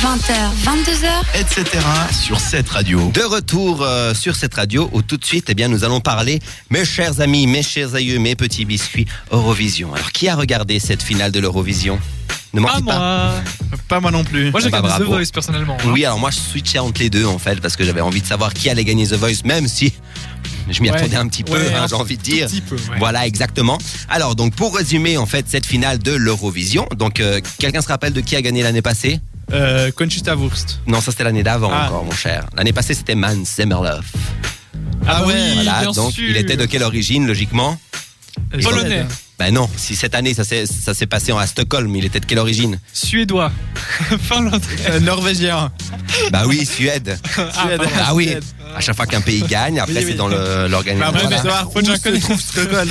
20h, 22h. etc. sur cette radio. De retour euh, sur cette radio où tout de suite, eh bien, nous allons parler, mes chers amis, mes chers aïeux, mes petits biscuits, Eurovision. Alors, qui a regardé cette finale de l'Eurovision? Ne Pas mentez pas. moi. Pas moi non plus. Moi j'ai Bah, regardé The bravo. Voice personnellement. hein. Oui, alors moi, je switchais entre les deux, en fait, parce que j'avais envie de savoir qui allait gagner The Voice, même si je m'y Ouais. attendais un petit peu, Ouais, hein, j'ai envie de dire. Petit peu, ouais. Voilà, exactement. Alors, donc, pour résumer, en fait, cette finale de l'Eurovision, donc, euh, quelqu'un se rappelle de qui a gagné l'année passée? Euh, Conchita Wurst. Non, ça c'était l'année d'avant Ah. encore, mon cher. L'année passée, c'était Man Semerlov. Ah ouais, oui, Voilà, bien donc sûr. il était de quelle origine, logiquement? Polonais. Ben non, si cette année ça s'est passé en à Stockholm, il était de quelle origine? Suédois. Finlandais. Euh, Norvégien. Bah oui, Suède. Suède. Ah oui, Suède. À chaque fois qu'un pays gagne, après Oui, c'est dans le- Bah, l'organisation. Voilà. faut déjà connaître. Stockholm.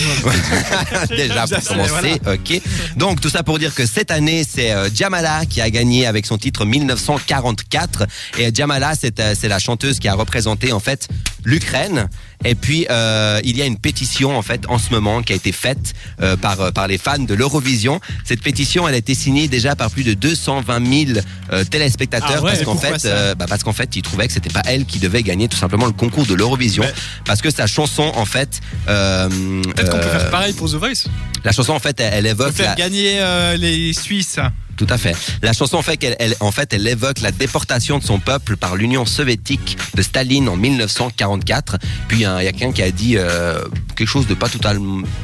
Déjà pour commencer, ok. Donc tout ça pour dire que cette année c'est euh, Jamala qui a gagné avec son titre 1944 et Jamala c'est euh, c'est la chanteuse qui a représenté en fait l'Ukraine et puis euh, il y a une pétition en fait en ce moment qui a été faite euh, par euh, par les fans de l'Eurovision. Cette pétition elle a été signée déjà par plus de 220 000 euh, téléspectateurs Ah ouais, parce qu'en fait euh, bah parce qu'en fait ils trouvaient que c'était pas elle qui devait gagner tout simplement le concours de l'Eurovision Ouais. parce que sa chanson en fait euh, Peut-être qu'on peut faire pareil pour The Voice. la chanson en fait elle, évoque faire la- gagner euh, les Suisses. Tout à fait. La chanson fait, qu'elle- elle, en fait, elle évoque la déportation de son peuple par l'Union soviétique de Staline en 1944. Puis il y a, il y a quelqu'un qui a dit euh, quelque chose de pas tout, à,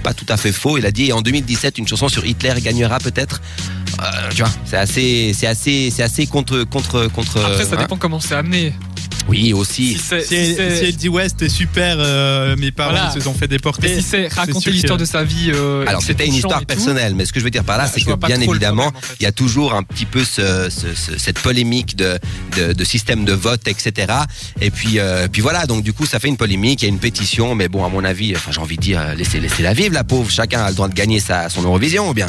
pas tout à fait faux. Il a dit en 2017 une chanson sur Hitler gagnera peut-être. Euh, tu vois, c'est assez, c'est assez, c'est assez contre, contre, contre. Après ça hein. dépend comment c'est amené. Oui aussi. Si c'est Si, si elle- c'est- si elle dit ouais c'était super, euh, mes parents Voilà. se sont fait mais déporter. si c'est raconter que- l'histoire de sa vie. euh, Alors c'était une histoire tout, personnelle, mais ce que je veux dire par là, bah, c'est que bien évidemment, problème, en fait. il y a toujours un petit peu ce, ce- ce- cette polémique de, de, de système de vote, etc. Et puis, euh, puis voilà, donc du coup, ça fait une polémique, il y a une pétition, mais bon, à mon avis, enfin, j'ai envie de dire, euh, laissez, laissez la vivre, la pauvre. Chacun a le droit de gagner sa, son Eurovision, ou bien?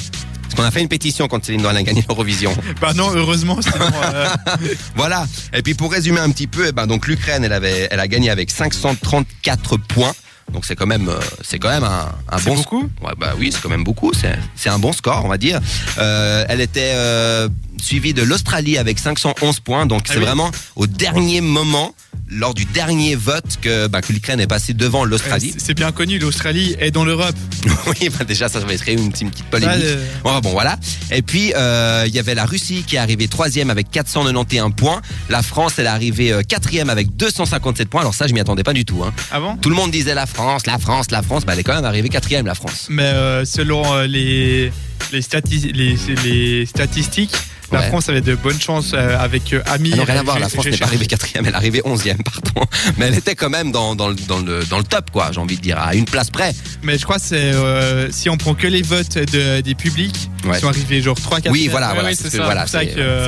Qu'on a fait une pétition quand Céline Dion a gagné l'Eurovision. Bah non, heureusement, sinon. euh, Voilà. Et puis pour résumer un petit peu, eh ben donc l'Ukraine, elle avait, elle a gagné avec 534 points. Donc c'est quand même, euh, c'est quand même un, bon. beaucoup Ouais, bah oui, c'est quand même beaucoup. C'est, c'est un bon score, on va dire. Euh, elle était euh, suivie de l'Australie avec 511 points. Donc Ah c'est oui. vraiment au dernier moment, lors du dernier vote, que, bah, que l'Ukraine est passée devant l'Australie. c'est- bien connu, l'Australie est dans l'Europe. oui, bah déjà ça va créer une, petite- une petite polémique. Ah, euh, Bon, bon, voilà. Et puis, euh, il y avait la Russie qui est arrivée troisième avec 491 points. La France, elle est arrivée euh, quatrième avec 257 points. Alors ça, je m'y attendais pas du tout. Hein. avant Tout le monde disait la France, la France, la France. Bah, elle est quand même arrivée quatrième, la France. Mais euh, selon euh, les, les, stati- les, les statistiques, la Ouais. France avait de bonnes chances euh, avec euh, Amir. Ah non, rien à voir. La France n'est pas arrivée quatrième, elle est arrivée onzième, pardon. Mais elle était quand même dans, dans, le- dans, le, dans le top, quoi. J'ai envie de dire, à une place près. Mais je crois que euh, si on prend que les votes de, des publics, Ouais. ils sont arrivés genre 3 4 Oui, voilà, Ouais, voilà. c'est c'est ce que- voilà,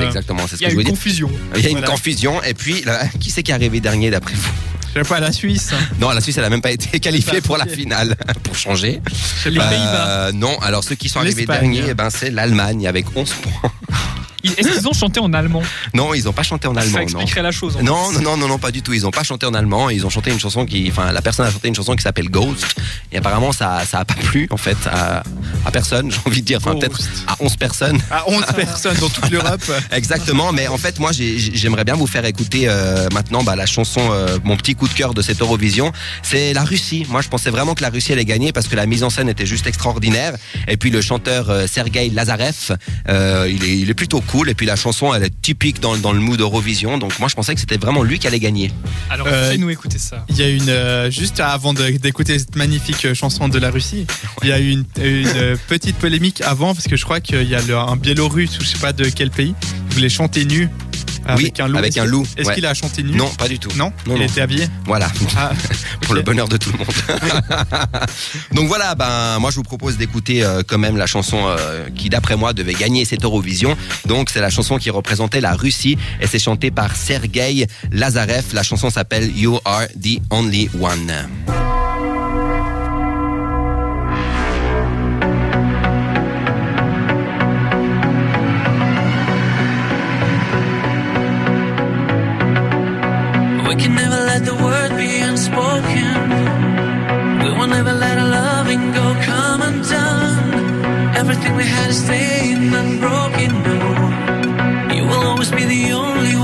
exactement c'est ce Il y a je voulais une dire. confusion. Il y a une confusion. Et puis, là, qui c'est qui est arrivé dernier d'après vous? Je sais pas la Suisse. Non, la Suisse, elle a même pas été qualifiée pour la finale, pour changer. Les Euh, Pays-Bas. Non, alors ceux qui sont arrivés derniers, eh ben, c'est l'Allemagne avec 11 points. Ils- Est-ce qu'ils ont chanté en allemand Non, ils n'ont pas chanté en allemand. Ça non. expliquerait la chose. Non, non, non, non, non, pas du tout. Ils ont pas chanté en allemand. Ils ont chanté une chanson qui, enfin, la personne a chanté une chanson qui s'appelle Ghost. Et apparemment, ça, ça a pas plu, en fait, à, à personne. J'ai envie de dire, enfin, peut-être à 11 personnes. À 11 personnes dans toute l'Europe. Exactement. Mais en fait, moi, j'ai- j'aimerais bien vous faire écouter euh, maintenant bah, la chanson, euh, mon petit coup de cœur de cette Eurovision. C'est la Russie. Moi, je pensais vraiment que la Russie allait gagner parce que la mise en scène était juste extraordinaire. Et puis le chanteur euh, Sergei Lazarev, il, est, il est plutôt cool. Et puis la chanson, elle est typique dans, dans le mood Eurovision. Donc moi, je pensais que c'était vraiment lui qui allait gagner. Alors Euh, fais-nous écouter ça. Il y a une euh, juste avant d'écouter cette magnifique euh, chanson de la Russie, il y a eu une, une, euh, petite polémique avant parce que je crois qu'il y a le- un Biélorusse ou je sais pas de quel pays qui voulait chanter nu avec Oui, un loup. avec Est-ce un qu'il- loup, Est-ce ouais. qu'il a chanté nu Non, pas du tout. Non, Non, il non. était habillé. Voilà. Ah, pour le bonheur de tout le monde. Donc voilà, ben moi je vous propose d'écouter euh, quand même la chanson euh, qui d'après moi devait gagner cette Eurovision. Donc c'est la chanson qui représentait la Russie et c'est chanté par Sergei Lazarev. La chanson s'appelle You Are the Only One. We can never let the word be unspoken. We will never let our loving go come undone. Everything we had is staying unbroken. No, you will always be the only